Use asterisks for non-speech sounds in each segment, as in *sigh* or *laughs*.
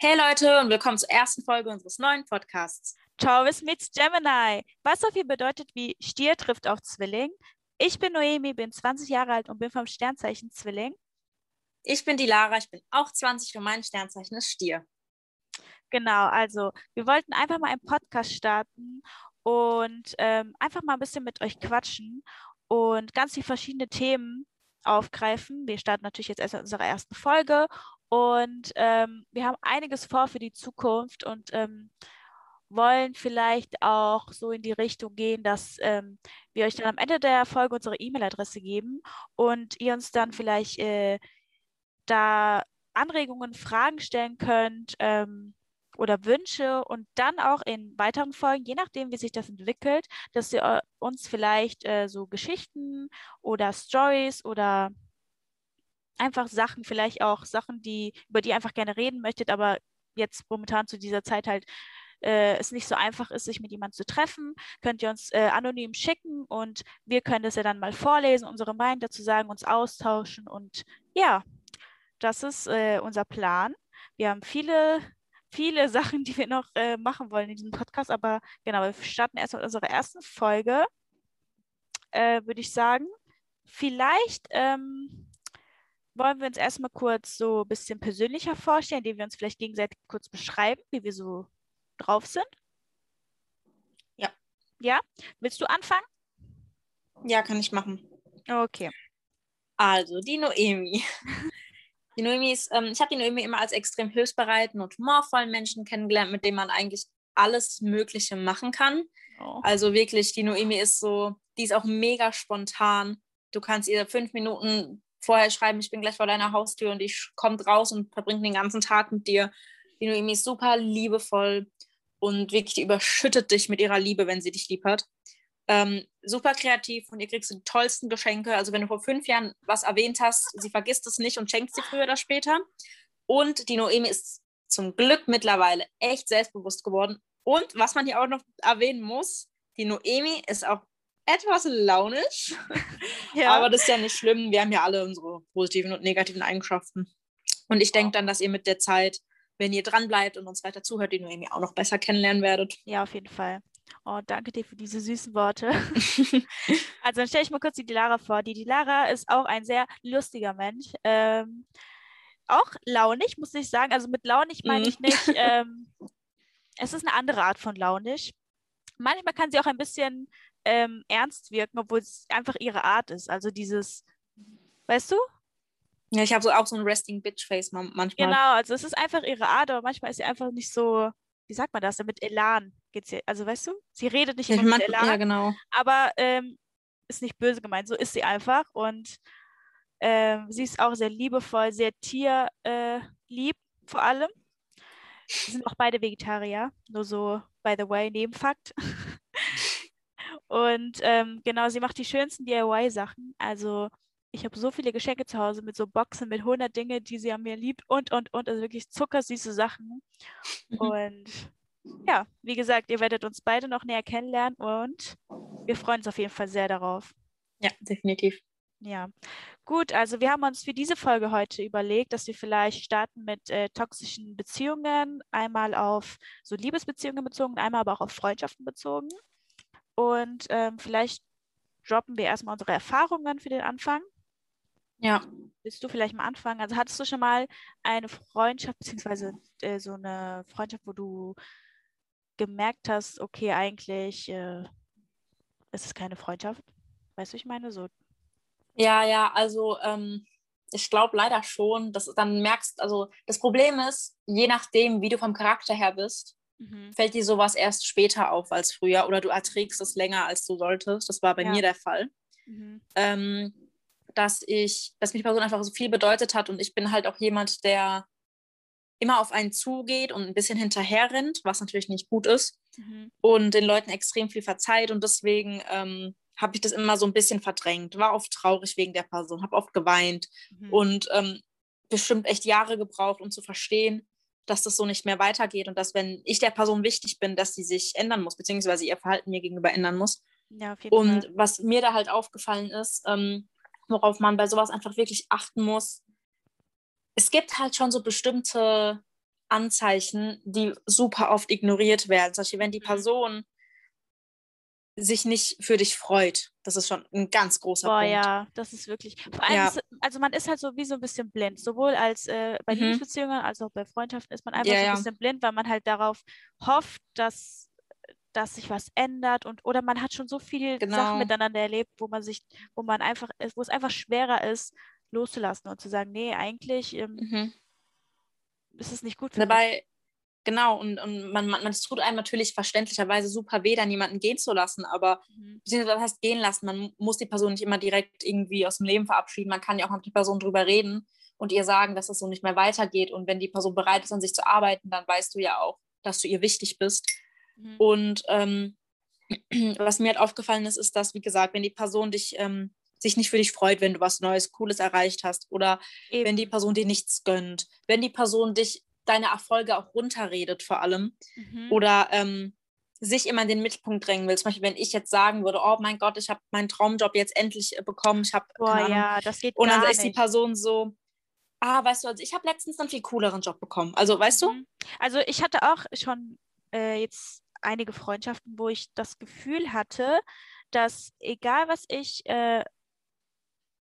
Hey Leute und willkommen zur ersten Folge unseres neuen Podcasts. Taurus meets Gemini, was so viel bedeutet wie Stier trifft auf Zwilling. Ich bin Noemi, bin 20 Jahre alt und bin vom Sternzeichen Zwilling. Ich bin die Lara, ich bin auch 20 und mein Sternzeichen ist Stier. Genau, also wir wollten einfach mal einen Podcast starten und ähm, einfach mal ein bisschen mit euch quatschen und ganz viele verschiedene Themen aufgreifen. Wir starten natürlich jetzt erst mit unserer ersten Folge und ähm, wir haben einiges vor für die Zukunft und ähm, wollen vielleicht auch so in die Richtung gehen, dass ähm, wir euch dann am Ende der Folge unsere E-Mail-Adresse geben und ihr uns dann vielleicht äh, da Anregungen, Fragen stellen könnt ähm, oder Wünsche und dann auch in weiteren Folgen, je nachdem, wie sich das entwickelt, dass ihr äh, uns vielleicht äh, so Geschichten oder Stories oder einfach Sachen, vielleicht auch Sachen, die, über die ihr einfach gerne reden möchtet, aber jetzt momentan zu dieser Zeit halt äh, es nicht so einfach ist, sich mit jemandem zu treffen, könnt ihr uns äh, anonym schicken und wir können das ja dann mal vorlesen, unsere Meinung dazu sagen, uns austauschen und ja, das ist äh, unser Plan. Wir haben viele, viele *laughs* Sachen, die wir noch äh, machen wollen in diesem Podcast, aber genau, wir starten erst mit unserer ersten Folge, äh, würde ich sagen. Vielleicht ähm, wollen wir uns erstmal kurz so ein bisschen persönlicher vorstellen, indem wir uns vielleicht gegenseitig kurz beschreiben, wie wir so drauf sind? Ja. Ja? Willst du anfangen? Ja, kann ich machen. Okay. Also, die Noemi. *laughs* Die Noemi ist, ähm, ich habe die Noemi immer als extrem hilfsbereiten und humorvollen Menschen kennengelernt, mit dem man eigentlich alles Mögliche machen kann. Oh. Also wirklich, die Noemi ist so, die ist auch mega spontan. Du kannst ihr fünf Minuten vorher schreiben, ich bin gleich vor deiner Haustür und ich komme raus und verbringe den ganzen Tag mit dir. Die Noemi ist super liebevoll und wirklich die überschüttet dich mit ihrer Liebe, wenn sie dich lieb hat. Ähm, super kreativ und ihr kriegst die tollsten Geschenke. Also wenn du vor fünf Jahren was erwähnt hast, sie vergisst es nicht und schenkt sie früher oder später. Und die Noemi ist zum Glück mittlerweile echt selbstbewusst geworden. Und was man hier auch noch erwähnen muss, die Noemi ist auch etwas launisch. *laughs* Ja. Aber das ist ja nicht schlimm. Wir haben ja alle unsere positiven und negativen Eigenschaften. Und ich denke dann, dass ihr mit der Zeit, wenn ihr dran bleibt und uns weiter zuhört, die Noemi auch noch besser kennenlernen werdet. Ja, auf jeden Fall. Oh, danke dir für diese süßen Worte. *laughs* *laughs* also dann stelle ich mal kurz die Dilara vor. Die Dilara ist auch ein sehr lustiger Mensch. Ähm, auch launig, muss ich sagen. Also mit launig meine mhm. ich nicht, ähm, es ist eine andere Art von launig. Manchmal kann sie auch ein bisschen ähm, ernst wirken, obwohl es einfach ihre Art ist. Also dieses, weißt du? Ja, ich habe so auch so ein Resting Bitch Face manchmal. Genau, also es ist einfach ihre Art, aber manchmal ist sie einfach nicht so, wie sagt man das, mit Elan geht's ihr. Also weißt du, sie redet nicht immer mit Elan, ja, genau. aber ähm, ist nicht böse gemeint, so ist sie einfach und ähm, sie ist auch sehr liebevoll, sehr tierlieb äh, vor allem. Sie sind auch beide Vegetarier, nur so, by the way, Nebenfakt. *laughs* Und ähm, genau, sie macht die schönsten DIY-Sachen. Also ich habe so viele Geschenke zu Hause mit so Boxen mit 100 Dinge, die sie an mir liebt und, und, und. Also wirklich zuckersüße Sachen. Mhm. Und ja, wie gesagt, ihr werdet uns beide noch näher kennenlernen und wir freuen uns auf jeden Fall sehr darauf. Ja, definitiv. Ja, gut, also wir haben uns für diese Folge heute überlegt, dass wir vielleicht starten mit äh, toxischen Beziehungen, einmal auf so Liebesbeziehungen bezogen, einmal aber auch auf Freundschaften bezogen. Und ähm, vielleicht droppen wir erstmal unsere Erfahrungen für den Anfang. Ja. Willst du vielleicht mal anfangen? Also hattest du schon mal eine Freundschaft, beziehungsweise äh, so eine Freundschaft, wo du gemerkt hast, okay, eigentlich äh, ist es keine Freundschaft? Weißt du, ich meine so. Ja, ja, also ähm, ich glaube leider schon, dass du dann merkst, also das Problem ist, je nachdem, wie du vom Charakter her bist, mhm. fällt dir sowas erst später auf als früher oder du erträgst es länger, als du solltest. Das war bei ja. mir der Fall. Mhm. Ähm, dass ich, dass mich Person einfach so viel bedeutet hat und ich bin halt auch jemand, der immer auf einen zugeht und ein bisschen hinterher rennt, was natürlich nicht gut ist mhm. und den Leuten extrem viel verzeiht und deswegen ähm, habe ich das immer so ein bisschen verdrängt, war oft traurig wegen der Person, habe oft geweint mhm. und ähm, bestimmt echt Jahre gebraucht, um zu verstehen, dass das so nicht mehr weitergeht und dass, wenn ich der Person wichtig bin, dass sie sich ändern muss, beziehungsweise ihr Verhalten mir gegenüber ändern muss. Ja, auf jeden und Fall. was mir da halt aufgefallen ist, ähm, worauf man bei sowas einfach wirklich achten muss, es gibt halt schon so bestimmte Anzeichen, die super oft ignoriert werden. Zum Beispiel, wenn die mhm. Person sich nicht für dich freut. Das ist schon ein ganz großer Boah, Punkt. ja, das ist wirklich. Vor allem, ja. ist, also man ist halt so wie so ein bisschen blind. Sowohl als äh, bei mhm. Liebesbeziehungen als auch bei Freundschaften ist man einfach ja, so ein bisschen blind, weil man halt darauf hofft, dass, dass sich was ändert und oder man hat schon so viele genau. Sachen miteinander erlebt, wo man sich, wo man einfach, wo es einfach schwerer ist, loszulassen und zu sagen, nee, eigentlich ähm, mhm. ist es nicht gut für Dabei, mich. Genau, und, und man, man, es tut einem natürlich verständlicherweise super weh, dann jemanden gehen zu lassen, aber mhm. das heißt gehen lassen, man muss die Person nicht immer direkt irgendwie aus dem Leben verabschieden, man kann ja auch mit der Person drüber reden und ihr sagen, dass es so nicht mehr weitergeht und wenn die Person bereit ist, an sich zu arbeiten, dann weißt du ja auch, dass du ihr wichtig bist. Mhm. Und ähm, *clears throat* was mir halt aufgefallen ist, ist, dass, wie gesagt, wenn die Person dich ähm, sich nicht für dich freut, wenn du was Neues, Cooles erreicht hast oder Eben. wenn die Person dir nichts gönnt, wenn die Person dich deine Erfolge auch runterredet vor allem mhm. oder ähm, sich immer in den Mittelpunkt drängen will. Zum Beispiel, wenn ich jetzt sagen würde, oh mein Gott, ich habe meinen Traumjob jetzt endlich äh, bekommen, ich habe Boah, ja, das geht Und dann ist nicht. die Person so, ah, weißt du, also ich habe letztens einen viel cooleren Job bekommen. Also, weißt mhm. du? Also ich hatte auch schon äh, jetzt einige Freundschaften, wo ich das Gefühl hatte, dass egal was ich äh,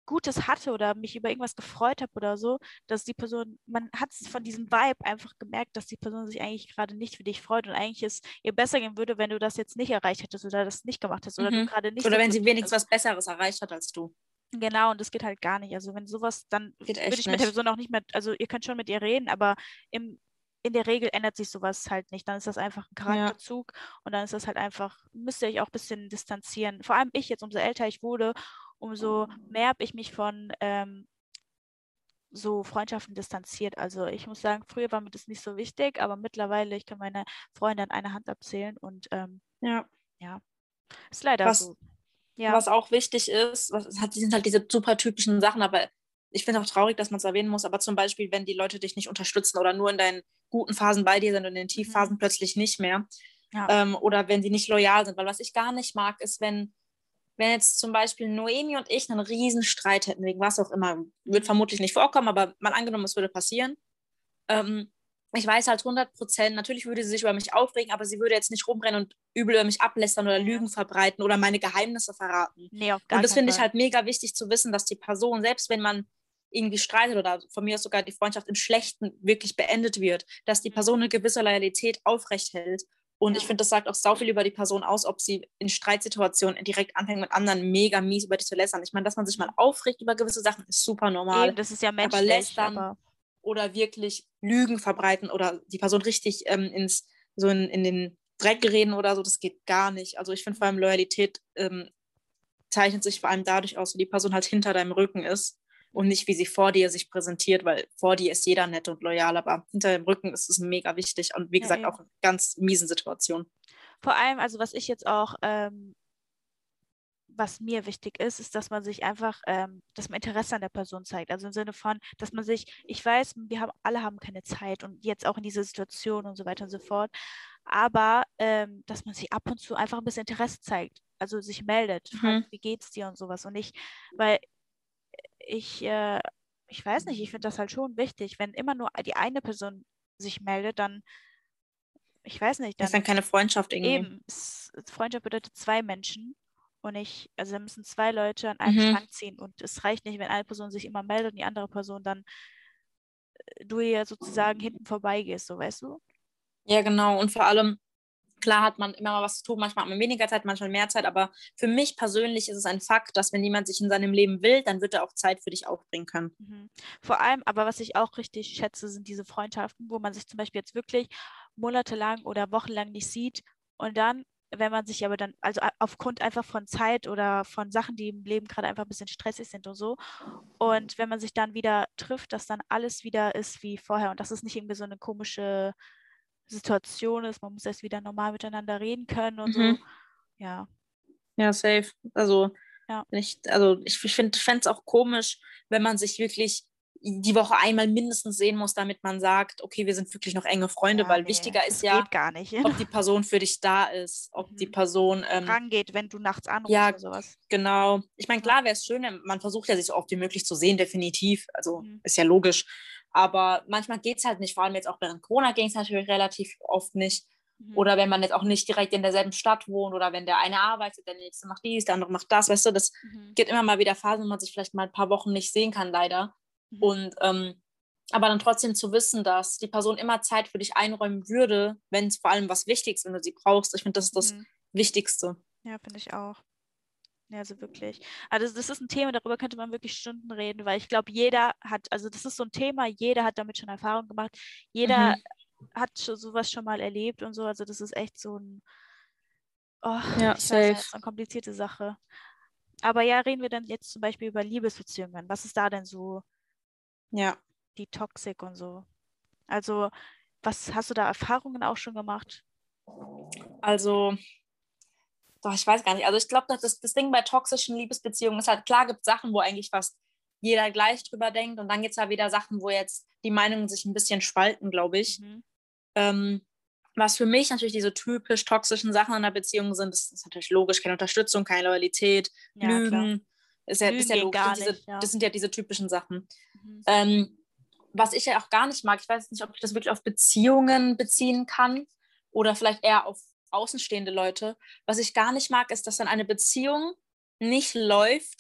Gutes hatte oder mich über irgendwas gefreut habe oder so, dass die Person, man hat es von diesem Vibe einfach gemerkt, dass die Person sich eigentlich gerade nicht für dich freut und eigentlich es ihr besser gehen würde, wenn du das jetzt nicht erreicht hättest oder das nicht gemacht hast oder mhm. du gerade nicht. Oder wenn sie wenigstens was Besseres erreicht hat als du. Genau, und das geht halt gar nicht. Also wenn sowas, dann würde ich mit der Person auch nicht mehr, also ihr könnt schon mit ihr reden, aber im, in der Regel ändert sich sowas halt nicht. Dann ist das einfach ein Charakterzug ja. und dann ist das halt einfach, müsst ihr euch auch ein bisschen distanzieren. Vor allem ich jetzt, umso älter ich wurde umso mehr habe ich mich von ähm, so Freundschaften distanziert. Also ich muss sagen, früher war mir das nicht so wichtig, aber mittlerweile, ich kann meine Freunde an einer Hand abzählen und ähm, ja. ja, ist leider was, so. Ja. Was auch wichtig ist, was, sind halt diese super typischen Sachen, aber ich finde auch traurig, dass man es erwähnen muss, aber zum Beispiel, wenn die Leute dich nicht unterstützen oder nur in deinen guten Phasen bei dir sind und in den Tiefphasen mhm. plötzlich nicht mehr. Ja. Ähm, oder wenn sie nicht loyal sind. Weil was ich gar nicht mag, ist, wenn wenn jetzt zum Beispiel Noemi und ich einen riesen Streit hätten, wegen was auch immer, wird vermutlich nicht vorkommen, aber mal angenommen, es würde passieren. Ähm, ich weiß halt 100 Prozent, natürlich würde sie sich über mich aufregen, aber sie würde jetzt nicht rumrennen und übel über mich ablästern oder Lügen verbreiten oder meine Geheimnisse verraten. Nee, auf gar und das finde ich halt mega wichtig zu wissen, dass die Person, selbst wenn man irgendwie streitet oder von mir aus sogar die Freundschaft im Schlechten wirklich beendet wird, dass die mhm. Person eine gewisse Loyalität aufrecht hält und ich finde, das sagt auch sau viel über die Person aus, ob sie in Streitsituationen direkt anfängt, mit anderen mega mies über dich zu lästern. Ich meine, dass man sich mal aufregt über gewisse Sachen, ist super normal. Eben, das ist ja menschlich. Aber lästern aber... oder wirklich Lügen verbreiten oder die Person richtig ähm, ins, so in, in den Dreck reden oder so, das geht gar nicht. Also ich finde vor allem Loyalität ähm, zeichnet sich vor allem dadurch aus, wie die Person halt hinter deinem Rücken ist und nicht, wie sie vor dir sich präsentiert, weil vor dir ist jeder nett und loyal, aber hinter dem Rücken ist es mega wichtig und wie gesagt ja, auch in ganz miesen Situationen. Vor allem, also was ich jetzt auch, ähm, was mir wichtig ist, ist, dass man sich einfach, ähm, dass man Interesse an der Person zeigt. Also im Sinne von, dass man sich, ich weiß, wir haben alle haben keine Zeit und jetzt auch in dieser Situation und so weiter und so fort, aber ähm, dass man sich ab und zu einfach ein bisschen Interesse zeigt also sich meldet, mhm. fragt, wie geht's dir und sowas. Und nicht, weil ich, äh, ich weiß nicht, ich finde das halt schon wichtig. Wenn immer nur die eine Person sich meldet, dann, ich weiß nicht. Dann, das ist dann keine Freundschaft irgendwie. Eben, Freundschaft bedeutet zwei Menschen. Und ich, also da müssen zwei Leute an einem mhm. Strang ziehen. Und es reicht nicht, wenn eine Person sich immer meldet und die andere Person dann äh, du ihr sozusagen hinten vorbeigehst, so weißt du? Ja, genau. Und vor allem, Klar hat man immer mal was zu tun, manchmal hat man weniger Zeit, manchmal mehr Zeit, aber für mich persönlich ist es ein Fakt, dass wenn jemand sich in seinem Leben will, dann wird er auch Zeit für dich aufbringen können. Mhm. Vor allem, aber was ich auch richtig schätze, sind diese Freundschaften, wo man sich zum Beispiel jetzt wirklich monatelang oder wochenlang nicht sieht und dann wenn man sich aber dann, also aufgrund einfach von Zeit oder von Sachen, die im Leben gerade einfach ein bisschen stressig sind und so. Und wenn man sich dann wieder trifft, dass dann alles wieder ist wie vorher und das ist nicht irgendwie so eine komische Situation ist. Man muss erst wieder normal miteinander reden können und mhm. so. Ja. Ja, safe. Also, ja. ich, also ich, ich finde es auch komisch, wenn man sich wirklich die Woche einmal mindestens sehen muss, damit man sagt, okay, wir sind wirklich noch enge Freunde, ja, weil nee, wichtiger ist ja, ob die Person für dich da ist, ob mhm. die Person ähm, rangeht, wenn du nachts anrufst ja, oder sowas. Genau. Ich meine, klar wäre es schön, man versucht ja sich so oft wie möglich zu sehen, definitiv. Also mhm. ist ja logisch. Aber manchmal geht es halt nicht. Vor allem jetzt auch während Corona ging es natürlich relativ oft nicht. Mhm. Oder wenn man jetzt auch nicht direkt in derselben Stadt wohnt oder wenn der eine arbeitet, der nächste macht dies, der andere macht das, weißt du, das mhm. gibt immer mal wieder Phasen, wo man sich vielleicht mal ein paar Wochen nicht sehen kann, leider. Mhm. Und ähm, aber dann trotzdem zu wissen, dass die Person immer Zeit für dich einräumen würde, wenn es vor allem was Wichtiges, wenn du sie brauchst. Ich finde, das ist das mhm. Wichtigste. Ja, finde ich auch. Ja, also wirklich. Also das ist ein Thema, darüber könnte man wirklich Stunden reden, weil ich glaube, jeder hat, also das ist so ein Thema, jeder hat damit schon Erfahrung gemacht. Jeder mhm hat sowas schon mal erlebt und so. Also das ist echt so ein, oh, ja, safe. Weiß, so eine komplizierte Sache. Aber ja, reden wir dann jetzt zum Beispiel über Liebesbeziehungen. Was ist da denn so? Ja. Die Toxik und so. Also, was hast du da Erfahrungen auch schon gemacht? Also, doch, ich weiß gar nicht. Also ich glaube, das, das Ding bei toxischen Liebesbeziehungen ist halt, klar gibt es Sachen, wo eigentlich fast jeder gleich drüber denkt. Und dann gibt es ja wieder Sachen, wo jetzt die Meinungen sich ein bisschen spalten, glaube ich. Mhm. Ähm, was für mich natürlich diese typisch toxischen Sachen in einer Beziehung sind, das ist natürlich logisch, keine Unterstützung, keine Loyalität, ja, Lügen. Ist ja, Lügen ist ja logisch. Nicht, diese, ja. Das sind ja diese typischen Sachen. Mhm. Ähm, was ich ja auch gar nicht mag, ich weiß nicht, ob ich das wirklich auf Beziehungen beziehen kann oder vielleicht eher auf außenstehende Leute. Was ich gar nicht mag, ist, dass dann eine Beziehung nicht läuft,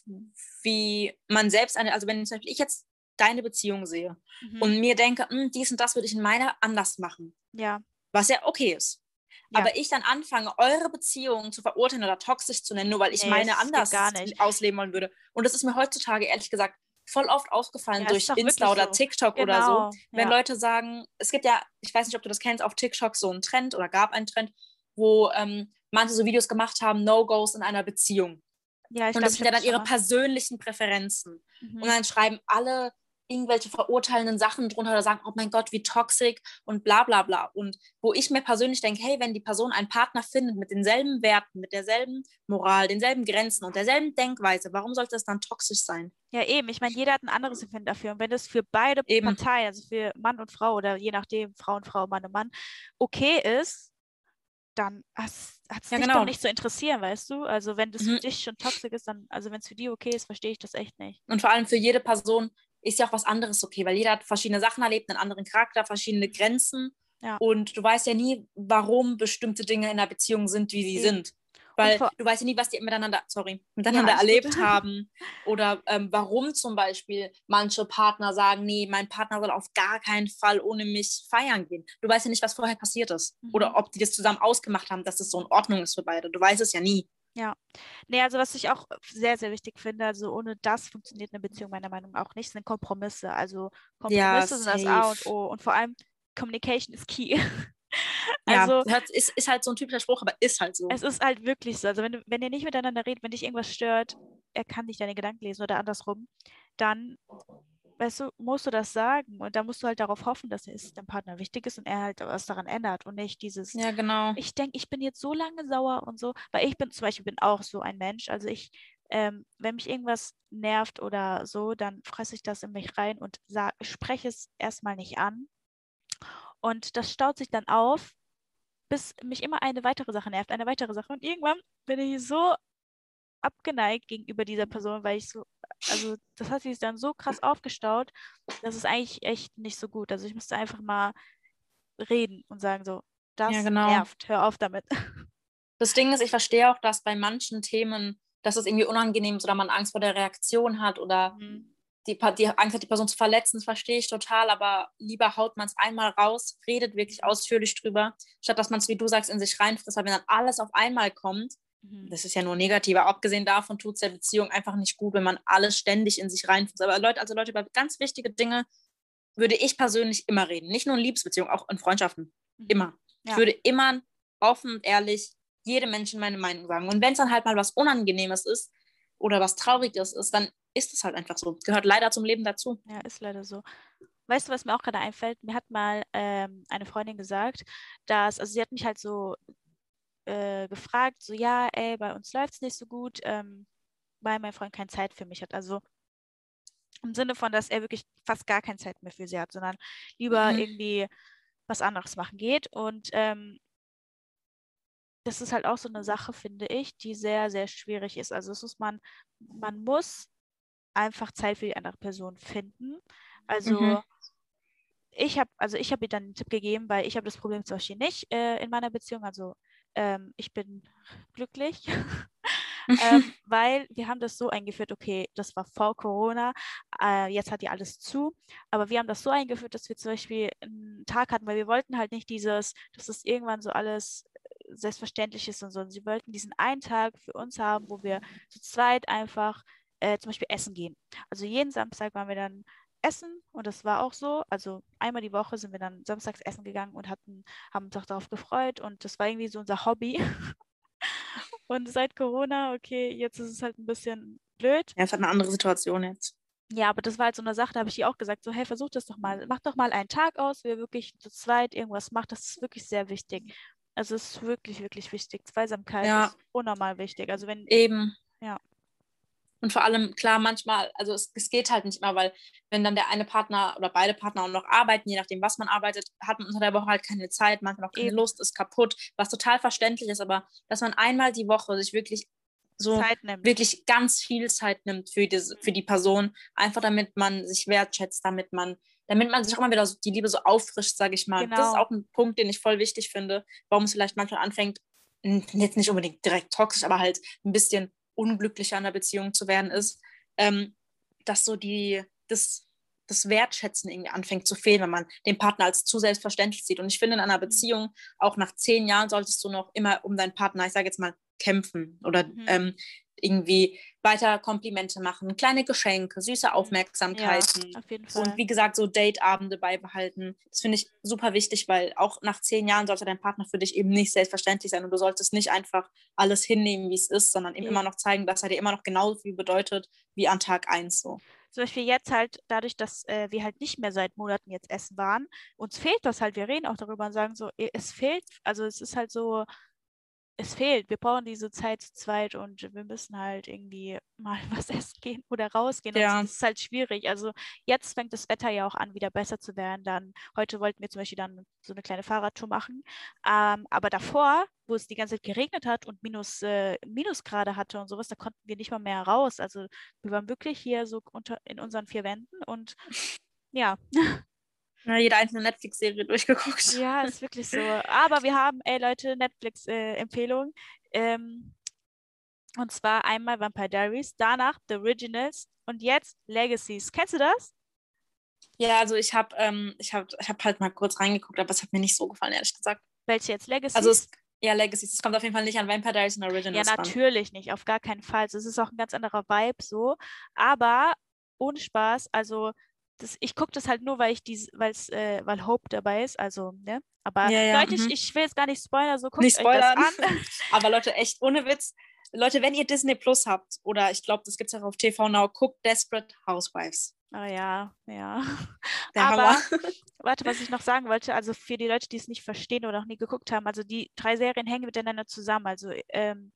wie man selbst eine, also wenn zum Beispiel ich jetzt deine Beziehung sehe mhm. und mir denke, hm, dies und das würde ich in meiner anders machen. Ja. Was ja okay ist. Ja. Aber ich dann anfange, eure Beziehung zu verurteilen oder toxisch zu nennen, nur weil ich nee, meine anders ausleben wollen würde. Und das ist mir heutzutage ehrlich gesagt voll oft aufgefallen ja, durch Insta oder so. TikTok genau. oder so. Genau, wenn ja. Leute sagen, es gibt ja, ich weiß nicht, ob du das kennst, auf TikTok so einen Trend oder gab einen Trend, wo ähm, manche so Videos gemacht haben, No-Gos in einer Beziehung. Ja, ich und das sind ja dann ihre persönlichen Präferenzen. Mhm. Und dann schreiben alle irgendwelche verurteilenden Sachen drunter oder sagen, oh mein Gott, wie toxisch und bla bla bla. Und wo ich mir persönlich denke, hey, wenn die Person einen Partner findet mit denselben Werten, mit derselben Moral, denselben Grenzen und derselben Denkweise, warum sollte das dann toxisch sein? Ja, eben. Ich meine, jeder hat ein anderes Empfinden dafür. Und wenn das für beide eben. Parteien, also für Mann und Frau oder je nachdem, Frau und Frau, Mann und Mann, okay ist, dann hat es ja, dich genau. doch nicht zu interessieren, weißt du? Also wenn das mhm. für dich schon toxisch ist, dann, also wenn es für die okay ist, verstehe ich das echt nicht. Und vor allem für jede Person ist ja auch was anderes okay, weil jeder hat verschiedene Sachen erlebt, einen anderen Charakter, verschiedene Grenzen. Ja. Und du weißt ja nie, warum bestimmte Dinge in der Beziehung sind, wie sie mhm. sind. Weil du weißt ja nie, was die miteinander, sorry, miteinander ja, erlebt gut. haben. Oder ähm, warum zum Beispiel manche Partner sagen, nee, mein Partner soll auf gar keinen Fall ohne mich feiern gehen. Du weißt ja nicht, was vorher passiert ist. Mhm. Oder ob die das zusammen ausgemacht haben, dass das so in Ordnung ist für beide. Du weißt es ja nie. Ja. Nee, also was ich auch sehr, sehr wichtig finde, also ohne das funktioniert eine Beziehung meiner Meinung nach auch nicht, sind Kompromisse. Also Kompromisse ja, sind das A und O. Und vor allem Communication ist key. *laughs* Also, ja, ist, ist halt so ein typischer Spruch, aber ist halt so. Es ist halt wirklich so. Also, wenn, du, wenn ihr nicht miteinander redet, wenn dich irgendwas stört, er kann nicht deine Gedanken lesen oder andersrum, dann, weißt du, musst du das sagen. Und da musst du halt darauf hoffen, dass es deinem Partner wichtig ist und er halt was daran ändert und nicht dieses, ja, genau. ich denke, ich bin jetzt so lange sauer und so. Weil ich bin zum Beispiel bin auch so ein Mensch. Also, ich, ähm, wenn mich irgendwas nervt oder so, dann fresse ich das in mich rein und sag, spreche es erstmal nicht an. Und das staut sich dann auf, bis mich immer eine weitere Sache nervt, eine weitere Sache. Und irgendwann bin ich so abgeneigt gegenüber dieser Person, weil ich so, also das hat sich dann so krass aufgestaut, das ist eigentlich echt nicht so gut. Also ich müsste einfach mal reden und sagen so, das ja, genau. nervt, hör auf damit. *laughs* Das Ding ist, ich verstehe auch, dass bei manchen Themen, dass es irgendwie unangenehm ist oder man Angst vor der Reaktion hat oder mhm die, die Angst hat, die Person zu verletzen, das verstehe ich total, aber lieber haut man es einmal raus, redet wirklich ausführlich drüber, statt dass man es, wie du sagst, in sich reinfrisst, weil wenn dann alles auf einmal kommt, mhm. das ist ja nur negativ, aber abgesehen davon tut es der Beziehung einfach nicht gut, wenn man alles ständig in sich reinfrisst. Aber Leute, also Leute, über ganz wichtige Dinge würde ich persönlich immer reden. Nicht nur in Liebesbeziehungen, auch in Freundschaften. Mhm. Immer. Ja. Ich würde immer offen und ehrlich jedem Menschen meine Meinung sagen. Und wenn es dann halt mal was Unangenehmes ist oder was Trauriges ist, dann ist es halt einfach so. Gehört leider zum Leben dazu. Ja, ist leider so. Weißt du, was mir auch gerade einfällt? Mir hat mal ähm, eine Freundin gesagt, dass, also sie hat mich halt so äh, gefragt, so ja, ey, bei uns läuft es nicht so gut, ähm, weil mein Freund keine Zeit für mich hat. Also im Sinne von, dass er wirklich fast gar keine Zeit mehr für sie hat, sondern lieber mhm. irgendwie was anderes machen geht. Und ähm, das ist halt auch so eine Sache, finde ich, die sehr, sehr schwierig ist. Also es muss man, man muss einfach Zeit für die andere Person finden. Also mhm. ich habe, also ich habe ihr dann einen Tipp gegeben, weil ich habe das Problem zum Beispiel nicht äh, in meiner Beziehung. Also ähm, ich bin glücklich, *laughs* ähm, *laughs* weil wir haben das so eingeführt, okay, das war vor Corona, äh, jetzt hat ja alles zu, aber wir haben das so eingeführt, dass wir zum Beispiel einen Tag hatten, weil wir wollten halt nicht dieses, dass das irgendwann so alles selbstverständlich ist und so. Und sie wollten diesen einen Tag für uns haben, wo wir zu zweit einfach äh, zum Beispiel essen gehen. Also jeden Samstag waren wir dann essen und das war auch so. Also einmal die Woche sind wir dann samstags essen gegangen und hatten, haben uns auch darauf gefreut und das war irgendwie so unser Hobby. *laughs* und seit Corona, okay, jetzt ist es halt ein bisschen blöd. Ja, es hat eine andere Situation jetzt. Ja, aber das war halt so eine Sache, da habe ich ihr auch gesagt, so, hey, versuch das doch mal, mach doch mal einen Tag aus, wie ihr wirklich zu zweit irgendwas macht, das ist wirklich sehr wichtig. Also es ist wirklich, wirklich wichtig. Zweisamkeit ja. ist unnormal wichtig. Also wenn. Eben. Ja. Und vor allem, klar, manchmal, also es, es, geht halt nicht immer, weil wenn dann der eine Partner oder beide Partner auch noch arbeiten, je nachdem, was man arbeitet, hat man unter der Woche halt keine Zeit, manchmal auch keine. Lust, ist kaputt, was total verständlich ist, aber dass man einmal die Woche sich wirklich so wirklich ganz viel Zeit nimmt für, diese, für die Person, einfach damit man sich wertschätzt, damit man, damit man sich auch immer wieder so, die Liebe so auffrischt, sage ich mal. Genau. Das ist genau. auch ein Punkt, den ich voll wichtig finde, warum es vielleicht manchmal anfängt, jetzt nicht unbedingt direkt toxisch, aber halt ein bisschen unglücklicher in der Beziehung zu werden ist, ähm, dass so die, das, das Wertschätzen irgendwie anfängt zu fehlen, wenn man den Partner als zu selbstverständlich sieht. Und ich finde, in einer mhm. Beziehung, auch nach zehn Jahren, solltest du noch immer um deinen Partner, ich sage jetzt mal, kämpfen oder mhm. ähm, irgendwie weiter Komplimente machen, kleine Geschenke, süße mhm. Aufmerksamkeiten. Ja, auf jeden Fall. Und wie gesagt, so Dateabende beibehalten. Das finde ich super wichtig, weil auch nach zehn Jahren sollte dein Partner für dich eben nicht selbstverständlich sein und du solltest nicht einfach alles hinnehmen, wie es ist, sondern ihm ja. immer noch zeigen, dass er dir immer noch genauso viel bedeutet wie an Tag eins so. Zum Beispiel jetzt halt, dadurch, dass äh, wir halt nicht mehr seit Monaten jetzt essen waren, uns fehlt das halt, wir reden auch darüber und sagen so, es fehlt, also es ist halt so, es fehlt. Wir brauchen diese Zeit zu zweit und wir müssen halt irgendwie *laughs* mal was essen gehen oder rausgehen. Ja. Das ist halt schwierig. Also jetzt fängt das Wetter ja auch an, wieder besser zu werden. Dann heute wollten wir zum Beispiel dann so eine kleine Fahrradtour machen. Ähm, aber davor, wo es die ganze Zeit geregnet hat und Minus, äh, Minusgrade hatte und sowas, da konnten wir nicht mal mehr raus. Also wir waren wirklich hier so unter in unseren vier Wänden und *laughs* ja. *laughs* Ja, jede einzelne Netflix-Serie durchgeguckt. Ja, *laughs* ist wirklich so. Aber wir haben, ey Leute, Netflix-Empfehlung. Äh, ähm, und zwar einmal Vampire Diaries, danach The Originals und jetzt Legacies. Kennst du das? Ja, also ich habe ähm, ich hab, ich hab halt mal kurz reingeguckt, aber es hat mir nicht so gefallen, ehrlich gesagt. Welche jetzt? Legacies? Also es, ja, Legacies. Es kommt auf jeden Fall nicht an Vampire Diaries und Originals. Ja, natürlich ran. nicht, auf gar keinen Fall. Es ist auch ein ganz anderer Vibe so. Aber ohne Spaß, also das, ich gucke das halt nur, weil ich dies, weil's, äh, weil Hope dabei ist, also, ne? Aber ja, ja, Leute, ich, mhm. ich, will jetzt gar nicht spoilern, so guckt nicht euch das an. *laughs* Aber Leute, echt ohne Witz. Leute, wenn ihr Disney Plus habt, oder ich glaube, das gibt es auch auf TV Now, guckt Desperate Housewives. Ah ja, ja. *laughs* Der Aber *laughs* warte, was ich noch sagen wollte, also für die Leute, die es nicht verstehen oder noch nie geguckt haben, also die drei Serien hängen miteinander zusammen. Also ähm,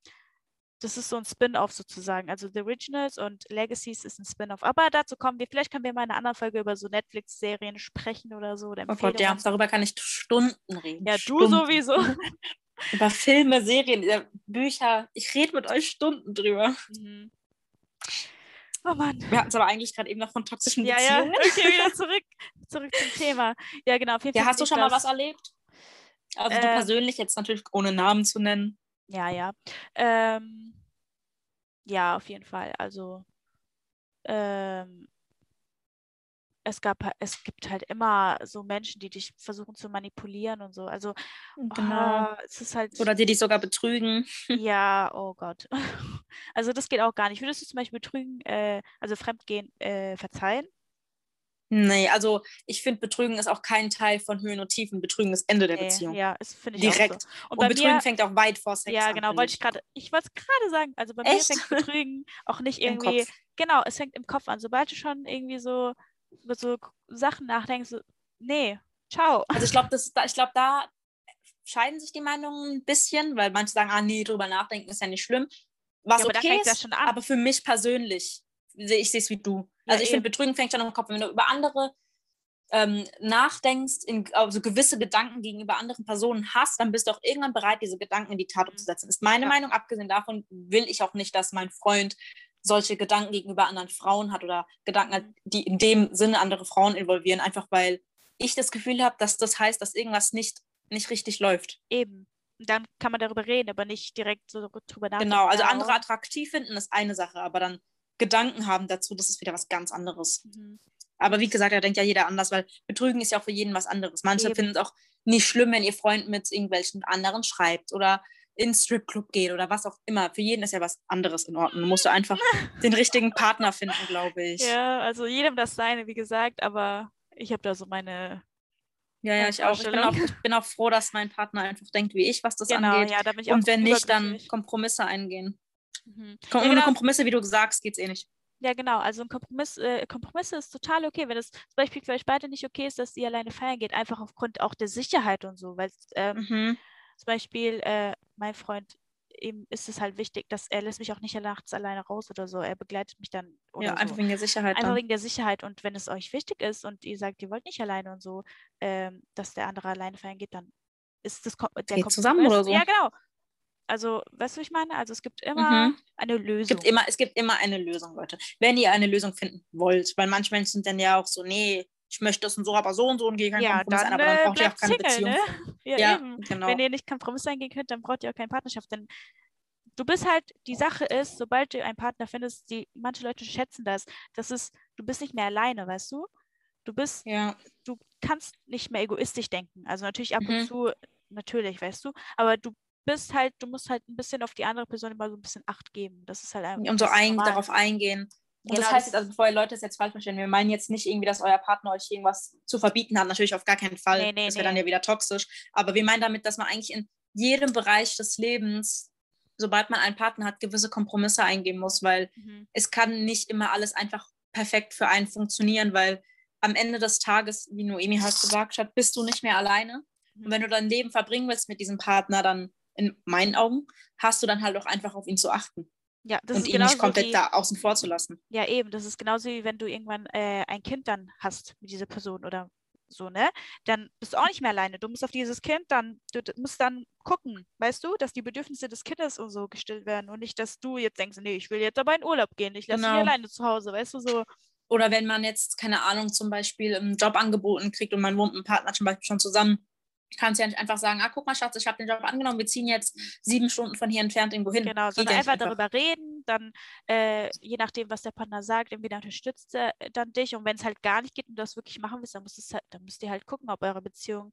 das ist so ein Spin-off sozusagen. Also The Originals und Legacies ist ein Spin-off. Aber dazu kommen wir, vielleicht können wir mal in einer anderen Folge über so Netflix-Serien sprechen oder so. Oder oh Gott, ja, darüber kann ich Stunden reden. Ja, Stunden. du sowieso. *laughs* über Filme, Serien, Bücher. Ich rede mit euch Stunden drüber. Mhm. Oh Mann. Wir hatten es aber eigentlich gerade eben noch von toxischen ja, Beziehungen. Ja, *laughs* okay, wieder *laughs* zurück, zurück zum Thema. Ja, genau. ja, hast du schon mal was erlebt? Also äh, du persönlich, jetzt natürlich ohne Namen zu nennen. Ja, ja. Ähm, ja, auf jeden Fall. Also ähm, es gab es gibt halt immer so Menschen, die dich versuchen zu manipulieren und so. Also genau. Oh, es ist halt. Oder die dich sogar betrügen. *laughs* Ja, oh Gott. *laughs* Also das geht auch gar nicht. Würdest du zum Beispiel betrügen, äh, also Fremdgehen äh, verzeihen? Nee, also ich finde, Betrügen ist auch kein Teil von Höhen und Tiefen. Betrügen ist Ende der nee, Beziehung. Ja, finde ich Direkt. So. Und, und Betrügen mir, fängt auch weit vor Sex ja, an. Ja, genau, wollte ich gerade, ich wollte es gerade sagen, also bei Echt? mir fängt Betrügen auch nicht *laughs* irgendwie, genau, es fängt im Kopf an. Sobald du schon irgendwie so über so Sachen nachdenkst, so, nee, ciao. Also ich glaube, *laughs* ich glaube, da scheiden sich die Meinungen ein bisschen, weil manche sagen, ah nee, drüber nachdenken ist ja nicht schlimm. Was ja, okay ist, aber für mich persönlich, ich sehe es wie du. Also ich finde, Betrügen fängt schon im Kopf, wenn du über andere ähm, nachdenkst, in, also gewisse Gedanken gegenüber anderen Personen hast, dann bist du auch irgendwann bereit, diese Gedanken in die Tat umzusetzen. Ist meine ja. Meinung. Abgesehen davon will ich auch nicht, dass mein Freund solche Gedanken gegenüber anderen Frauen hat oder Gedanken hat, die in dem Sinne andere Frauen involvieren, einfach weil ich das Gefühl habe, dass das heißt, dass irgendwas nicht, nicht richtig läuft. Eben. Dann kann man darüber reden, aber nicht direkt so drüber nachdenken. Genau, also andere attraktiv finden ist eine Sache, aber dann Gedanken haben dazu, das ist wieder was ganz anderes. Mhm. Aber wie gesagt, da denkt ja jeder anders, weil Betrügen ist ja auch für jeden was anderes. Manche finden es auch nicht schlimm, wenn ihr Freund mit irgendwelchen anderen schreibt oder ins Stripclub geht oder was auch immer. Für jeden ist ja was anderes in Ordnung. Du musst einfach *laughs* den richtigen Partner finden, glaube ich. Ja, also jedem das seine, wie gesagt, aber ich habe da so meine. Ja, ja, ich auch. Ich bin auch. ich bin auch froh, dass mein Partner einfach denkt wie ich, was das genau, angeht. Ja, da bin ich Und wenn nicht, dann Kompromisse eingehen. Mhm. Ohne ja, genau. Kompromisse, wie du sagst, geht es eh nicht. Ja, genau. Also ein Kompromiss, äh, Kompromisse ist total okay. Wenn es zum Beispiel für euch beide nicht okay ist, dass ihr alleine feiern geht, einfach aufgrund auch der Sicherheit und so. Weil ähm, mhm. zum Beispiel äh, mein Freund, ihm ist es halt wichtig, dass er lässt mich auch nicht nachts alleine raus oder so. Er begleitet mich dann. ja, einfach so. wegen der Sicherheit. Einfach dann. wegen der Sicherheit. Und wenn es euch wichtig ist und ihr sagt, ihr wollt nicht alleine und so, ähm, dass der andere alleine feiern geht, dann ist das der Geht zusammen oder so. Ja, genau. Also, weißt du, was ich meine? Also es gibt immer mhm. eine Lösung. Es gibt, immer, es gibt immer eine Lösung, Leute. Wenn ihr eine Lösung finden wollt, weil manche Menschen sind dann ja auch so, nee, ich möchte das und so, aber so und so und gehe keinen ja, Kompromiss dann, ein, aber dann braucht ihr auch keine Single, Beziehung. Ne? *laughs* Ja, ja genau. Wenn ihr nicht Kompromiss eingehen könnt, dann braucht ihr auch keine Partnerschaft. Denn du bist halt, die Sache ist, sobald du einen Partner findest, die manche Leute schätzen das, das ist, du bist nicht mehr alleine, weißt du? Du bist, ja. du kannst nicht mehr egoistisch denken. Also natürlich ab mhm. und zu, natürlich, weißt du, aber du bist halt, du musst halt ein bisschen auf die andere Person immer so ein bisschen Acht geben. Das ist halt einfach. Und so ein, darauf eingehen. Und genau, das heißt jetzt, also bevor ihr Leute das jetzt falsch verstehen, wir meinen jetzt nicht irgendwie, dass euer Partner euch irgendwas zu verbieten hat. Natürlich auf gar keinen Fall. Nee, nee, das wäre nee. dann ja wieder toxisch. Aber wir meinen damit, dass man eigentlich in jedem Bereich des Lebens, sobald man einen Partner hat, gewisse Kompromisse eingehen muss, weil mhm. es kann nicht immer alles einfach perfekt für einen funktionieren, weil am Ende des Tages, wie Noemi halt gesagt hat, bist du nicht mehr alleine. Mhm. Und wenn du dein Leben verbringen willst mit diesem Partner, dann in meinen Augen, hast du dann halt auch einfach auf ihn zu achten. Ja, das und ist ihn nicht komplett wie, da außen vor zu lassen. Ja, eben. Das ist genauso wie wenn du irgendwann äh, ein Kind dann hast mit dieser Person oder so, ne? Dann bist du auch nicht mehr alleine. Du musst auf dieses Kind dann, du musst dann gucken, weißt du, dass die Bedürfnisse des Kindes und so gestillt werden und nicht, dass du jetzt denkst, nee, ich will jetzt aber in Urlaub gehen, ich lasse genau. mich alleine zu Hause, weißt du, so. Oder wenn man jetzt, keine Ahnung, zum Beispiel einen Job angeboten kriegt und man wohnt mit einem Partner zum Beispiel schon zusammen, kannst ja nicht einfach sagen, ah, guck mal, Schatz, ich habe den Job angenommen, wir ziehen jetzt sieben Stunden von hier entfernt irgendwo hin. Genau, sondern einfach, einfach, darüber reden, dann äh, je nachdem, was der Partner sagt, entweder unterstützt er dann dich und wenn es halt gar nicht geht und du das wirklich machen willst, dann, musst halt, dann müsst ihr halt gucken, ob eure Beziehung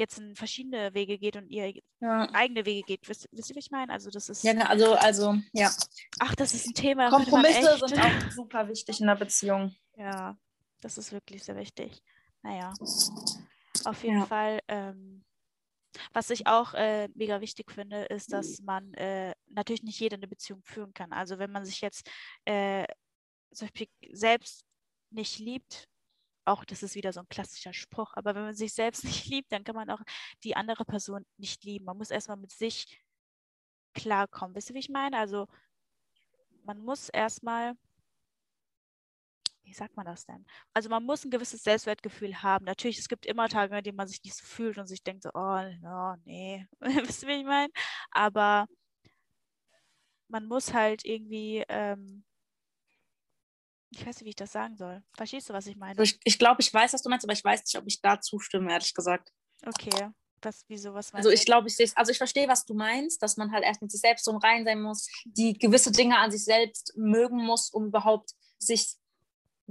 jetzt in verschiedene Wege geht und ihr ja. eigene Wege geht. Wisst, wisst ihr, was ich meine? Also das ist. Ja, also, also, ja. Ach, das ist ein Thema. Kompromisse sind auch super wichtig in der Beziehung. Ja, das ist wirklich sehr wichtig. Naja. Auf jeden ja. Fall. Ähm, was ich auch äh, mega wichtig finde, ist, dass man äh, natürlich nicht jeder eine Beziehung führen kann. Also wenn man sich jetzt äh, zum Beispiel selbst nicht liebt, auch das ist wieder so ein klassischer Spruch, aber wenn man sich selbst *laughs* nicht liebt, dann kann man auch die andere Person nicht lieben. Man muss erstmal mit sich klarkommen. Wisst ihr, wie ich meine? Also man muss erstmal wie sagt man das denn? Also man muss ein gewisses Selbstwertgefühl haben. Natürlich, es gibt immer Tage, in denen man sich nicht so fühlt und sich denkt so, oh, no, nee, *laughs* wisst ihr, wie ich meine? Aber man muss halt irgendwie, ähm, ich weiß nicht, wie ich das sagen soll. Verstehst du, was ich meine? Ich, ich glaube, ich weiß, was du meinst, aber ich weiß nicht, ob ich da zustimme, ehrlich gesagt. Okay. Was, wieso, was also ich glaube, ich sehe also ich verstehe, was du meinst, dass man halt erst mit sich selbst so rein sein muss, die gewisse Dinge an sich selbst mögen muss, um überhaupt sich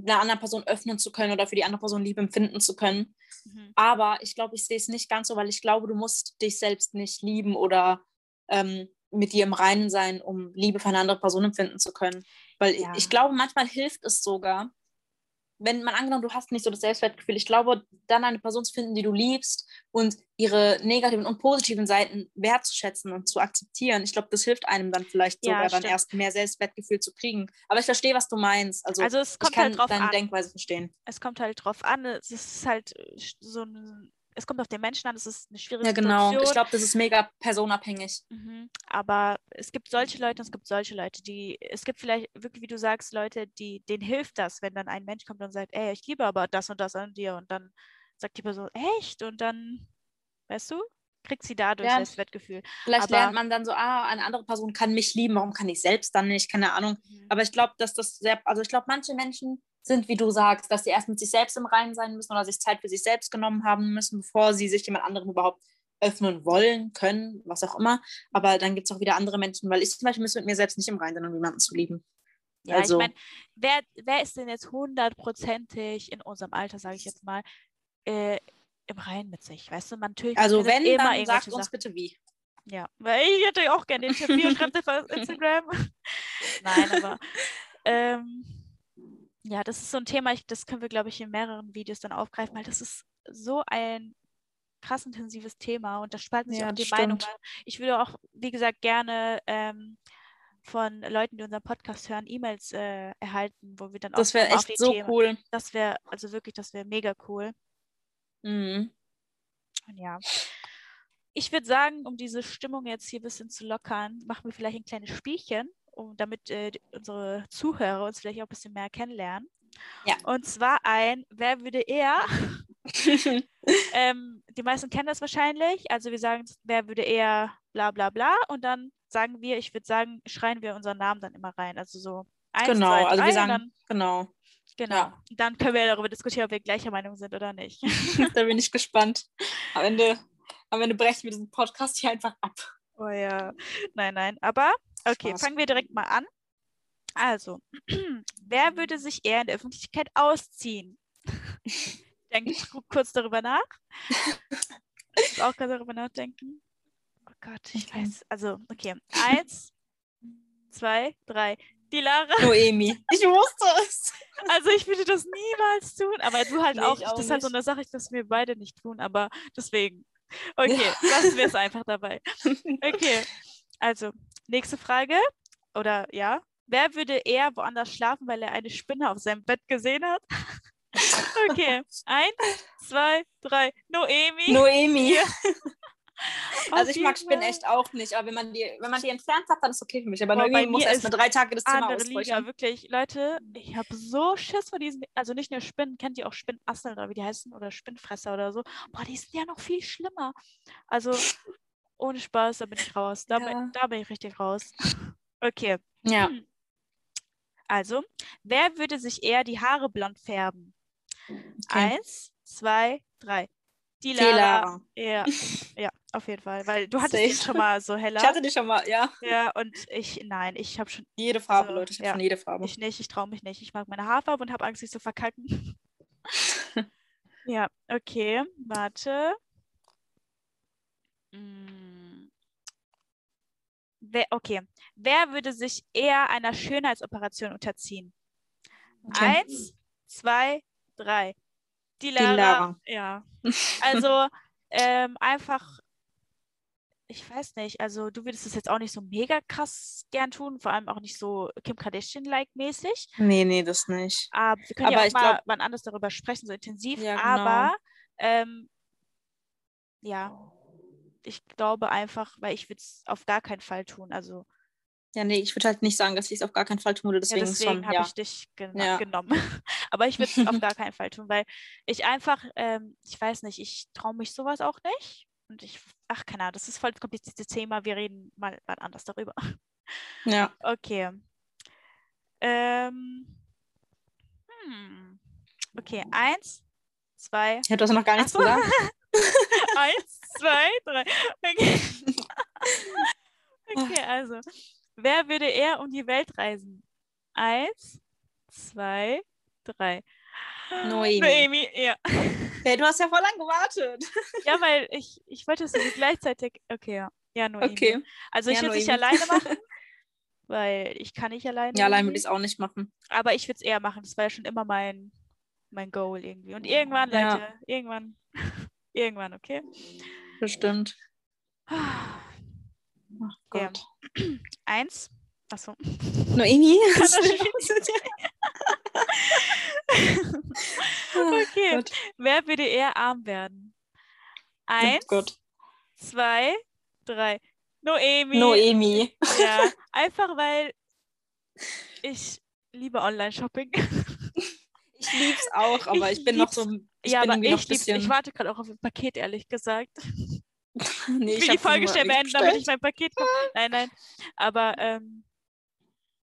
einer anderen Person öffnen zu können oder für die andere Person Liebe empfinden zu können. Mhm. Aber ich glaube, ich sehe es nicht ganz so, weil ich glaube, du musst dich selbst nicht lieben oder ähm, mit dir im Reinen sein, um Liebe für eine andere Person empfinden zu können. Weil ja. ich glaube, manchmal hilft es sogar, wenn man angenommen, du hast nicht so das Selbstwertgefühl, ich glaube, dann eine Person zu finden, die du liebst und ihre negativen und positiven Seiten wertzuschätzen und zu akzeptieren, ich glaube, das hilft einem dann vielleicht ja, sogar stimmt. dann erst mehr Selbstwertgefühl zu kriegen. Aber ich verstehe, was du meinst. Also, also es kommt ich kann halt drauf deine an. Denkweise verstehen. Es kommt halt drauf an. Es ist halt so ein es kommt auf den Menschen an, es ist eine schwierige Ja, genau. Situation. Ich glaube, das ist mega personabhängig. Mhm. Aber es gibt solche Leute und es gibt solche Leute, die, es gibt vielleicht wirklich, wie du sagst, Leute, die, denen hilft das, wenn dann ein Mensch kommt und sagt, ey, ich liebe aber das und das an dir und dann sagt die Person, echt? Und dann, weißt du, kriegt sie dadurch ja. das Wettgefühl. Vielleicht aber, lernt man dann so, ah, eine andere Person kann mich lieben, warum kann ich selbst dann nicht? Keine Ahnung. Mhm. Aber ich glaube, dass das sehr, also ich glaube, manche Menschen sind, wie du sagst, dass sie erst mit sich selbst im Reinen sein müssen oder sich Zeit für sich selbst genommen haben müssen, bevor sie sich jemand anderem überhaupt öffnen wollen, können, was auch immer. Aber dann gibt es auch wieder andere Menschen, weil ich zum Beispiel müsste mit mir selbst nicht im Reinen sein, um jemanden zu lieben. Ja, also, ich meine, wer, wer ist denn jetzt hundertprozentig in unserem Alter, sage ich jetzt mal, äh, im Reinen mit sich? Weißt du, man natürlich. Also wenn, immer dann sagt uns bitte wie. Ja, weil ich hätte auch gerne den Tipp. Wie schreibt auf Instagram? *laughs* Nein, aber ähm, ja, das ist so ein Thema, ich, das können wir, glaube ich, in mehreren Videos dann aufgreifen, weil das ist so ein krass intensives Thema und da spalten sich ja, auch die Meinungen. Ich würde auch, wie gesagt, gerne ähm, von Leuten, die unseren Podcast hören, E-Mails äh, erhalten, wo wir dann das auch. Das wäre echt so Themen. cool. Das wäre, also wirklich, das wäre mega cool. Mhm. Und ja. Ich würde sagen, um diese Stimmung jetzt hier ein bisschen zu lockern, machen wir vielleicht ein kleines Spielchen, um damit äh, unsere Zuhörer uns vielleicht auch ein bisschen mehr kennenlernen. Ja. Und zwar ein, wer würde eher *laughs* ähm, die meisten kennen das wahrscheinlich. Also wir sagen, wer würde eher bla bla bla und dann sagen wir, ich würde sagen, schreien wir unseren Namen dann immer rein. Also so eins, Genau, zwei, also wir sagen, dann, genau. Genau. Ja. Dann können wir darüber diskutieren, ob wir gleicher Meinung sind oder nicht. *laughs* da bin ich gespannt. Am Ende, am Ende brechen wir diesen Podcast hier einfach ab. Oh ja. Nein, nein. Aber okay, Spaß. fangen wir direkt mal an. Also, *clears throat* wer würde sich eher in der Öffentlichkeit ausziehen? denke kurz darüber nach. Ich muss auch gerade darüber nachdenken. Oh Gott, ich okay. weiß. Also, okay. Eins, zwei, drei. Die Lara. Noemi. Ich wusste es. Also ich würde das niemals tun, aber du halt nee, auch. auch. Das ist halt so eine Sache, dass wir beide nicht tun, aber deswegen. Okay, lassen wir es einfach dabei. *laughs* Okay, also nächste Frage. Oder ja. Wer würde eher woanders schlafen, weil er eine Spinne auf seinem Bett gesehen hat? *laughs* Okay, eins, zwei, drei. Noemi. Noemi. *laughs* Also ich mag Spinnen echt auch nicht, aber wenn man die, wenn man die entfernt hat, dann ist es okay für mich. Aber Noemi muss erst mal drei Tage das Zimmer. Liga, wirklich, Leute, ich habe so Schiss vor diesen, also nicht nur Spinnen, kennt ihr auch Spinnasseln oder wie die heißen oder Spinnfresser oder so. Boah, die sind ja noch viel schlimmer. Also ohne Spaß, da bin ich raus. Da, ja. bin, da bin ich richtig raus. *laughs* Okay. Ja. Also, wer würde sich eher die Haare blond färben? Okay. Eins, zwei, drei. Die Lara. Lara. Ja, *laughs* ja, auf jeden Fall. Weil du hattest die schon mal so heller. Ich hatte die schon mal, ja. Ja, und ich, nein, ich habe schon. Jede Farbe, also, Leute, ich habe ja, schon jede Farbe. Ich nicht, ich traue mich nicht. Ich mag meine Haarfarbe und habe Angst, sie zu verkacken. *laughs* ja, okay, warte. Hm. Wer, okay. Wer würde sich eher einer Schönheitsoperation unterziehen? Okay. Eins, zwei, drei. Die Lara. Die Lara. Ja. *laughs* Also ähm, einfach, ich weiß nicht, also du würdest es jetzt auch nicht so mega krass gern tun, vor allem auch nicht so Kim Kardashian-like mäßig. Nee, nee, das nicht. Aber wir können aber ja auch mal glaub... wann anders darüber sprechen, so intensiv. Ja, genau. Aber ähm, ja, ich glaube einfach, weil ich würde es auf gar keinen Fall tun. Also ja, nee, ich würde halt nicht sagen, dass ich es auf gar keinen Fall tun würde. Deswegen, ja, deswegen habe ja. ich dich gen ja. genommen. *laughs* Aber ich würde es auf gar keinen Fall tun, weil ich einfach, ähm, ich weiß nicht, ich traue mich sowas auch nicht. Und ich, ach, keine Ahnung, das ist voll das komplizierte Thema. Wir reden mal, mal anders darüber. Ja. *laughs* Okay. Ähm, hm. Okay, eins, zwei. Ja, du hast noch gar nichts gesagt. *laughs* eins, zwei, drei. Okay. *laughs* okay, also. Wer würde eher um die Welt reisen? Eins, zwei, drei. Noemi. Noemi, ja. Hey, du hast ja voll lang gewartet. *laughs* Ja, weil ich, ich wollte es gleichzeitig. Okay, ja. Ja, Noemi. Okay. Also ich ja, würde es nicht alleine *laughs* machen, weil ich kann nicht alleine. Ja, allein würde ich es auch nicht machen. Aber ich würde es eher machen. Das war ja schon immer mein, mein Goal irgendwie. Und irgendwann, ja. Leute, irgendwann, irgendwann, okay? Bestimmt. Ach Gott. Ja. *clears throat* Eins. Achso. Noemi? *laughs* *laughs* *laughs* okay. Gott. Wer würde eher arm werden? Eins, oh zwei, drei. Noemi. Noemi. Ja, einfach weil ich liebe Online-Shopping. Ich liebe es auch, aber ich, ich bin noch so. Ich ja, aber ich, lieb's, ich warte gerade auch auf ein Paket, ehrlich gesagt. *laughs* nee, ich will die Folge schnell beenden, damit ich mein Paket komme. Nein, nein. Aber ähm,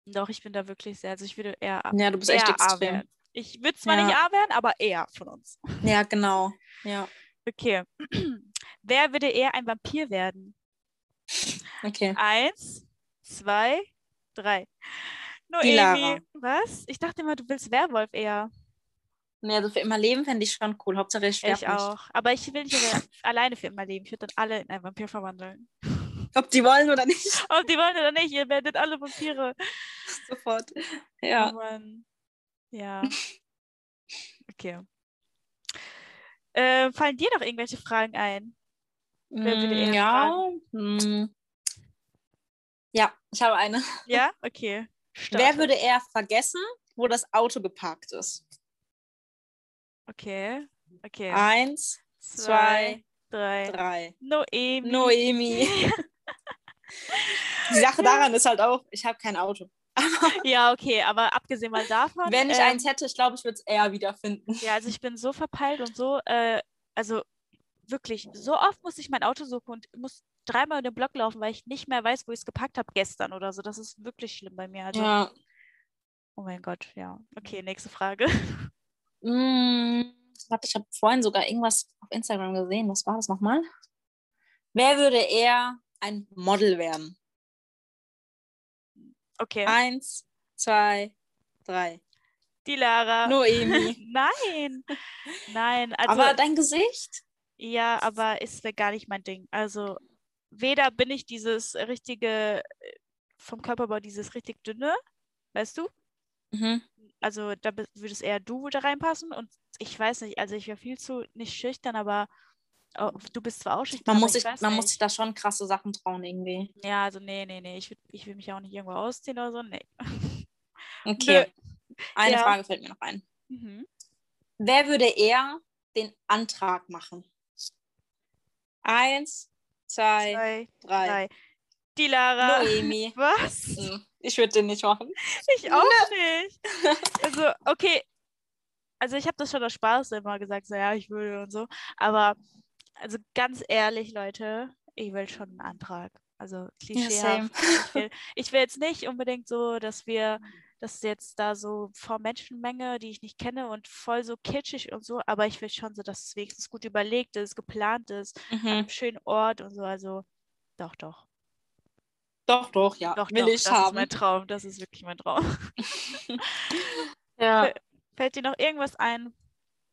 doch, ich bin da wirklich sehr. Also ich würde eher. Ja, du bist echt extrem. Ich würde zwar Ja. nicht A werden, aber eher von uns. Ja, genau. Ja, Okay. *clears throat* Wer würde eher ein Vampir werden? okay. Eins, zwei, drei. Noemi. Was? Ich dachte immer, du willst Werwolf eher. Nee, also für immer leben fände ich schon cool. Hauptsache ich sterbe Ich auch. Aber ich will nicht *laughs* alleine für immer leben. Ich würde dann alle in einen Vampir verwandeln. *laughs* Ob die wollen oder nicht. *laughs* Ob die wollen oder nicht, ihr werdet alle Vampire. Sofort. Oh Ja. Mann. Ja. Okay. Äh, fallen dir noch irgendwelche Fragen ein? Wer Mm, ja. mm. Ja, ich habe eine. Ja? Okay. Wer Starte. würde eher vergessen, wo das Auto geparkt ist? Okay. Okay. Eins, zwei, drei. drei. Noemi. Noemi. *laughs* Die Sache daran ist halt auch, ich habe kein Auto. *laughs* Ja, okay, aber abgesehen mal davon. Wenn ich ähm, eins hätte, ich glaube, ich würde es eher wiederfinden. Ja, also ich bin so verpeilt und so, äh, also wirklich, so oft muss ich mein Auto suchen und muss dreimal in den Block laufen, weil ich nicht mehr weiß, wo ich es gepackt habe gestern oder so. Das ist wirklich schlimm bei mir. Also, Ja. oh mein Gott, ja. Okay, nächste Frage. Mm, warte, ich habe vorhin sogar irgendwas auf Instagram gesehen. Was war das nochmal? Wer würde eher ein Model werden? Okay, Eins, zwei, drei. die Lara. Noemi. *laughs* Nein, nein, also Aber dein Gesicht? ja, aber ist gar nicht mein Ding. Also weder bin ich dieses richtige, äh, vom Körperbau dieses richtig dünne, weißt du? Mhm. Also da bi- würdest eher du da reinpassen und ich weiß nicht, also ich wäre viel zu nicht schüchtern, aber oh, du bist zwar auch schüchtern, Man, muss ich man nicht. muss sich da schon krasse Sachen trauen irgendwie. Ja, also nee, nee, nee, ich, würd, ich will mich auch nicht irgendwo ausziehen oder so, nee. *laughs* Okay. Eine Ja. Frage fällt mir noch ein. Mhm. Wer würde eher den Antrag machen? Eins, zwei, Zwei, drei. drei. Die Lara. Noemi. *laughs* Was? Hm, Ich würde den nicht machen. Ich auch nicht. *laughs* Also, okay. Also ich habe das schon aus Spaß immer gesagt, so ja, ich würde und so. Aber also ganz ehrlich, Leute, ich will schon einen Antrag. Also same. klischeehaft. ich, will, ich will jetzt nicht unbedingt so, dass wir das jetzt da so vor Menschenmenge, die ich nicht kenne und voll so kitschig und so, aber ich will schon so, dass es wenigstens gut überlegt ist, geplant ist, an Mhm. einem schönen Ort und so. Also doch, doch. Doch, doch, ja. Doch, Will doch, ich das ist haben. mein Traum. Das ist wirklich mein Traum. *laughs* Ja. Fällt dir noch irgendwas ein,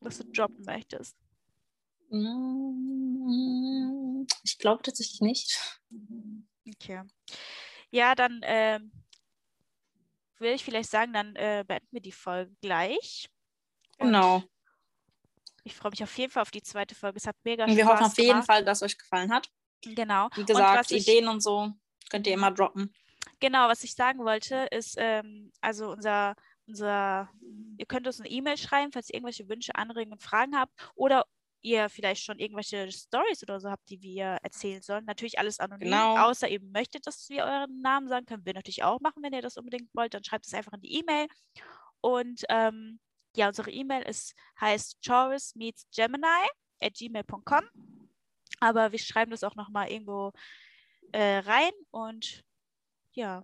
was du droppen möchtest? Mm, Ich glaube tatsächlich nicht. Okay. Ja, dann ähm, will ich vielleicht sagen, dann äh, beenden wir die Folge gleich. Und Genau. Ich freue mich auf jeden Fall auf die zweite Folge. Es hat mega Und wir Spaß hoffen auf jeden gemacht. Fall, dass euch gefallen hat. Genau. Wie Und gesagt, ich- Ideen und so könnt ihr immer droppen. Genau, was ich sagen wollte, ist, ähm, also unser, unser, ihr könnt uns eine E-Mail schreiben, falls ihr irgendwelche Wünsche, Anregungen und Fragen habt oder ihr vielleicht schon irgendwelche Stories oder so habt, die wir erzählen sollen. Natürlich alles anonym, Genau. außer ihr möchtet, dass wir euren Namen sagen, können wir natürlich auch machen, wenn ihr das unbedingt wollt. Dann schreibt es einfach in die E-Mail. Und ähm, ja, unsere E-Mail ist heißt Choris meets Gemini at gmail.com. Aber wir schreiben das auch nochmal irgendwo äh, rein und ja,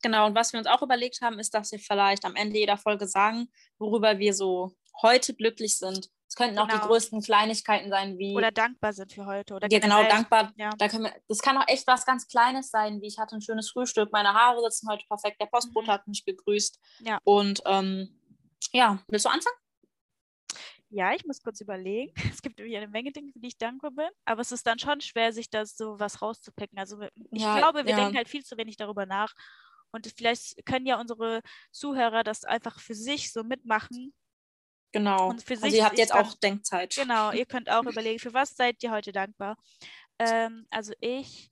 Genau, und was wir uns auch überlegt haben, ist, dass wir vielleicht am Ende jeder Folge sagen, worüber wir so heute glücklich sind. Es könnten auch die Genau. größten Kleinigkeiten sein, wie oder dankbar sind für heute. Oder ja, genau, dankbar. Ja. Da können wir, das kann auch echt was ganz Kleines sein, wie ich hatte ein schönes Frühstück, meine Haare sitzen heute perfekt, der Postbote Mhm. hat mich gegrüßt. Ja. Und ähm, ja, willst du anfangen? Ja, ich muss kurz überlegen. *laughs* Es gibt nämlich eine Menge Dinge, für die ich dankbar bin, aber es ist dann schon schwer, sich da so was rauszupicken. Also ich Ja, glaube, wir ja. denken halt viel zu wenig darüber nach. Und vielleicht können ja unsere Zuhörer das einfach für sich so mitmachen. Genau. Und für also sich ihr habt jetzt auch Denkzeit. Genau, ihr könnt auch überlegen, für was seid ihr heute dankbar? Ähm, also ich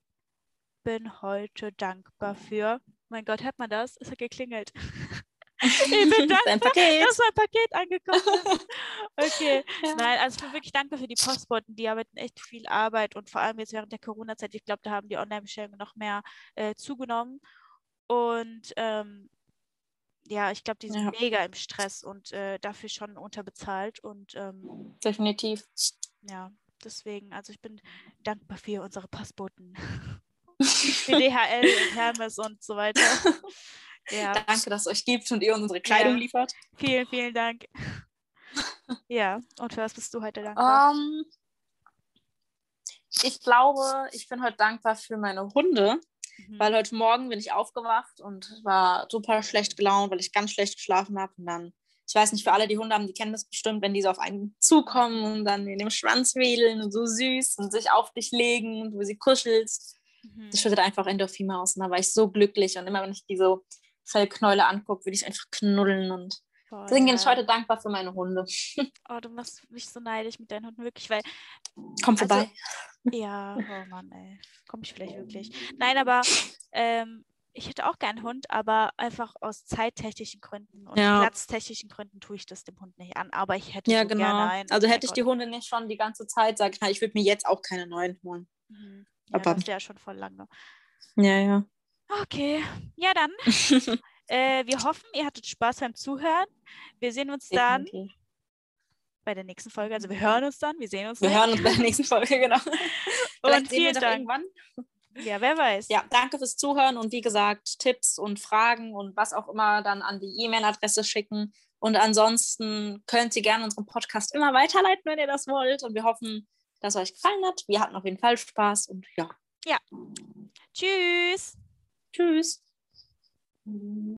bin heute dankbar für. Mein Gott, hört man das? Es hat geklingelt. *laughs* Ich bin dankbar, Paket. dass mein Paket angekommen ist. *laughs* Okay. Ja. Nein, also ich bin wirklich dankbar für die Postboten. Die arbeiten echt viel Arbeit und vor allem jetzt während der Corona-Zeit, ich glaube, da haben die Online-Bestellungen noch mehr äh, zugenommen. Und ähm, ja, ich glaube, die sind Ja. mega im Stress und äh, dafür schon unterbezahlt. Und ähm, Definitiv. ja, deswegen, also ich bin dankbar für unsere Postboten. *laughs* für DHL und Hermes und so weiter. *laughs* Ja. Danke, dass es euch gibt und ihr unsere Kleidung ja. liefert. Vielen, vielen Dank. *laughs* ja, und für was bist du heute dankbar? Um, ähm, ich glaube, ich bin heute dankbar für meine Hunde, mhm. weil heute Morgen bin ich aufgewacht und war super schlecht gelaunt, weil ich ganz schlecht geschlafen habe. Und dann, ich weiß nicht, für alle, die Hunde haben, die kennen das bestimmt, wenn die so auf einen zukommen und dann in dem Schwanz wedeln und so süß und sich auf dich legen und du sie kuschelst. Mhm. Das schüttet einfach Endorphine aus. Und da war ich so glücklich. Und immer, wenn ich die so Fellknäule angucke, will ich einfach knuddeln und Voll, Deswegen bin ich heute dankbar für meine Hunde. *laughs* Oh, du machst mich so neidisch mit deinen Hunden, wirklich, weil. Komm also, vorbei. Ja, oh Mann, ey. Komm ich vielleicht wirklich. Nein, aber ähm, ich hätte auch gern einen Hund, aber einfach aus zeittechnischen Gründen und ja. platztechnischen Gründen tue ich das dem Hund nicht an. Aber ich hätte ja, so genau. gerne einen. Also hätte ich Gott. die Hunde nicht schon die ganze Zeit, sage ich, ich würde mir jetzt auch keine neuen holen. Mhm. Ja, aber das wäre schon voll lange. Ja, ja. Okay, ja dann. *laughs* Äh, wir hoffen, ihr hattet Spaß beim Zuhören. Wir sehen uns dann okay. bei der nächsten Folge. Also wir hören uns dann, wir sehen uns Wir nicht. hören uns bei der nächsten Folge, *laughs* genau. und vielen Dank. Irgendwann. Ja, wer weiß. Ja, danke fürs Zuhören und wie gesagt, Tipps und Fragen und was auch immer dann an die E-Mail-Adresse schicken. Und ansonsten könnt ihr gerne unseren Podcast immer weiterleiten, wenn ihr das wollt. Und wir hoffen, dass es euch gefallen hat. Wir hatten auf jeden Fall Spaß und ja. Ja. Tschüss. Tschüss.